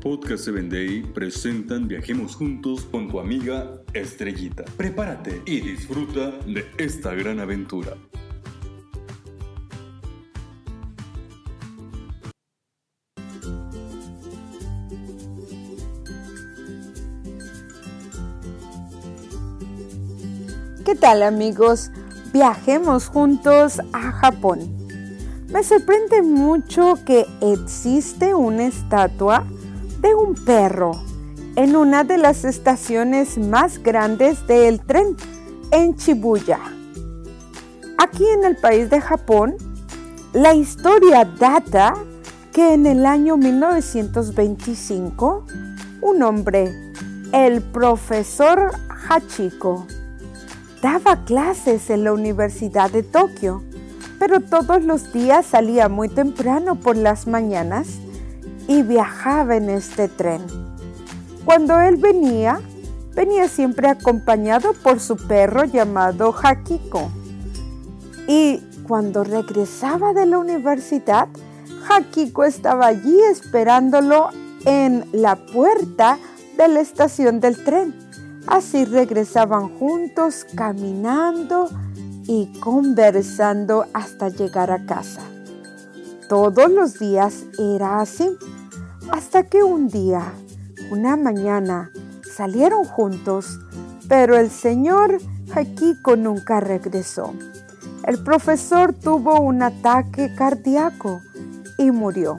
Podcast 7 Day presentan Viajemos Juntos con tu amiga Estrellita. Prepárate y disfruta de esta gran aventura. ¿Qué tal amigos? Viajemos juntos a Japón. Me sorprende mucho que existe una estatua de un perro en una de las estaciones más grandes del tren, en Shibuya. Aquí en el país de Japón, la historia data que en el año 1925, un hombre, el profesor Hachiko, daba clases en la Universidad de Tokio, pero todos los días salía muy temprano por las mañanas y viajaba en este tren. Cuando él venía, venía siempre acompañado por su perro llamado Hakiko. Y cuando regresaba de la universidad, Hakiko estaba allí esperándolo en la puerta de la estación del tren. Así regresaban juntos caminando y conversando hasta llegar a casa. Todos los días era así. Hasta que un día, una mañana, salieron juntos, pero el señor Hakiko nunca regresó. El profesor tuvo un ataque cardíaco y murió.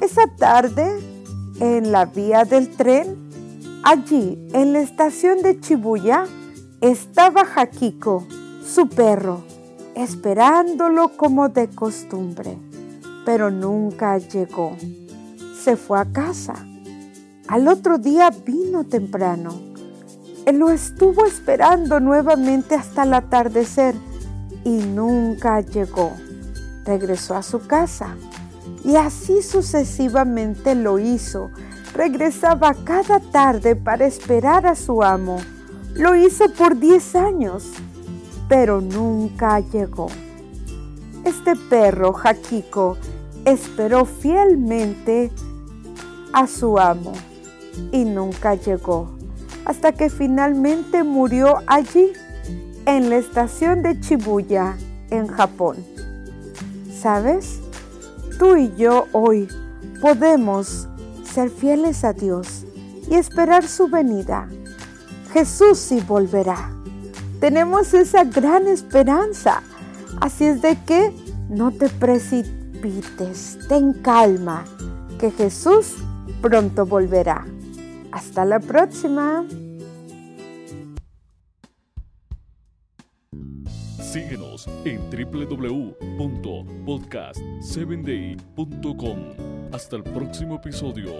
Esa tarde, en la vía del tren, allí en la estación de Chibuya, estaba Hakiko, su perro, esperándolo como de costumbre, pero nunca llegó se fue a casa. Al otro día vino temprano. Él lo estuvo esperando nuevamente hasta el atardecer y nunca llegó. Regresó a su casa y así sucesivamente lo hizo. Regresaba cada tarde para esperar a su amo. Lo hizo por 10 años, pero nunca llegó. Este perro, Jakiko, esperó fielmente a su amo y nunca llegó, hasta que finalmente murió allí, en la estación de Shibuya, en Japón. ¿Sabes? Tú y yo hoy podemos ser fieles a Dios y esperar su venida. Jesús sí volverá. Tenemos esa gran esperanza. Así es de que no te precipites, ten calma, que Jesús pronto volverá. Hasta la próxima. Síguenos en www.podcast7day.com. Hasta el próximo episodio.